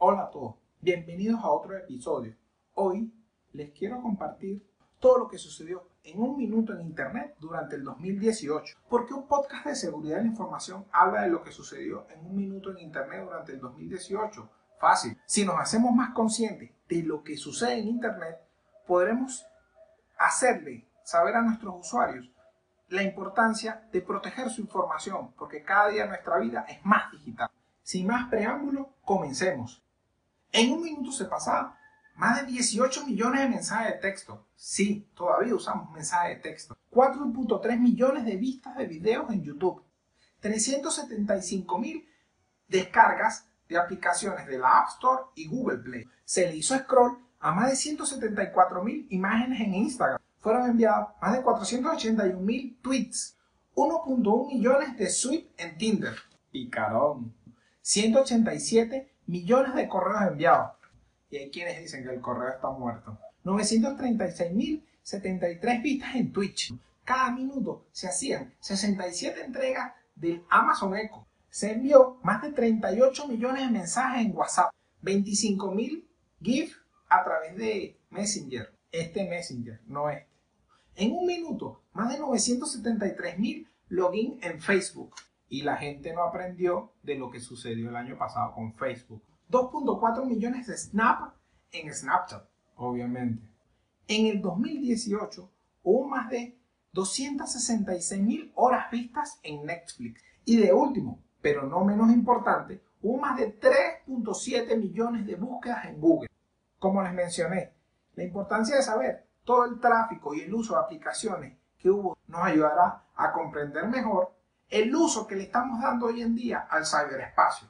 Hola a todos, bienvenidos a otro episodio. Hoy les quiero compartir todo lo que sucedió en un minuto en Internet durante el 2018. Porque un podcast de seguridad de la información habla de lo que sucedió en un minuto en Internet durante el 2018. Fácil. Si nos hacemos más conscientes de lo que sucede en Internet, podremos hacerle saber a nuestros usuarios la importancia de proteger su información, porque cada día nuestra vida es más digital. Sin más preámbulo, comencemos. En un minuto se pasaban más de 18 millones de mensajes de texto. Sí, todavía usamos mensajes de texto. 4.3 millones de vistas de videos en YouTube. 375 mil descargas de aplicaciones de la App Store y Google Play. Se le hizo scroll a más de 174 mil imágenes en Instagram fueron enviados más de 481 mil tweets, 1.1 millones de sweep en Tinder, picarón, 187 millones de correos enviados. Y hay quienes dicen que el correo está muerto. 936 mil 73 vistas en Twitch. Cada minuto se hacían 67 entregas del Amazon Echo. Se envió más de 38 millones de mensajes en WhatsApp. 25 mil GIF a través de Messenger. Este Messenger, no este. En un minuto, más de 973 mil login en Facebook. Y la gente no aprendió de lo que sucedió el año pasado con Facebook. 2.4 millones de Snap en Snapchat, obviamente. En el 2018 hubo más de 266 mil horas vistas en Netflix. Y de último, pero no menos importante, hubo más de 3.7 millones de búsquedas en Google. Como les mencioné, la importancia de saber todo el tráfico y el uso de aplicaciones que hubo nos ayudará a comprender mejor el uso que le estamos dando hoy en día al ciberespacio.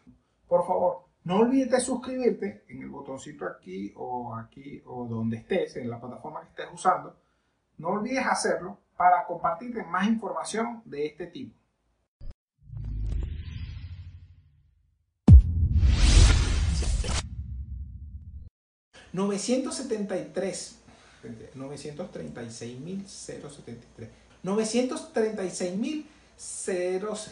Por favor, no olvides de suscribirte en el botoncito aquí o aquí o donde estés, en la plataforma que estés usando. No olvides hacerlo para compartirte más información de este tipo. ¿973 936.073. 936.000 se 12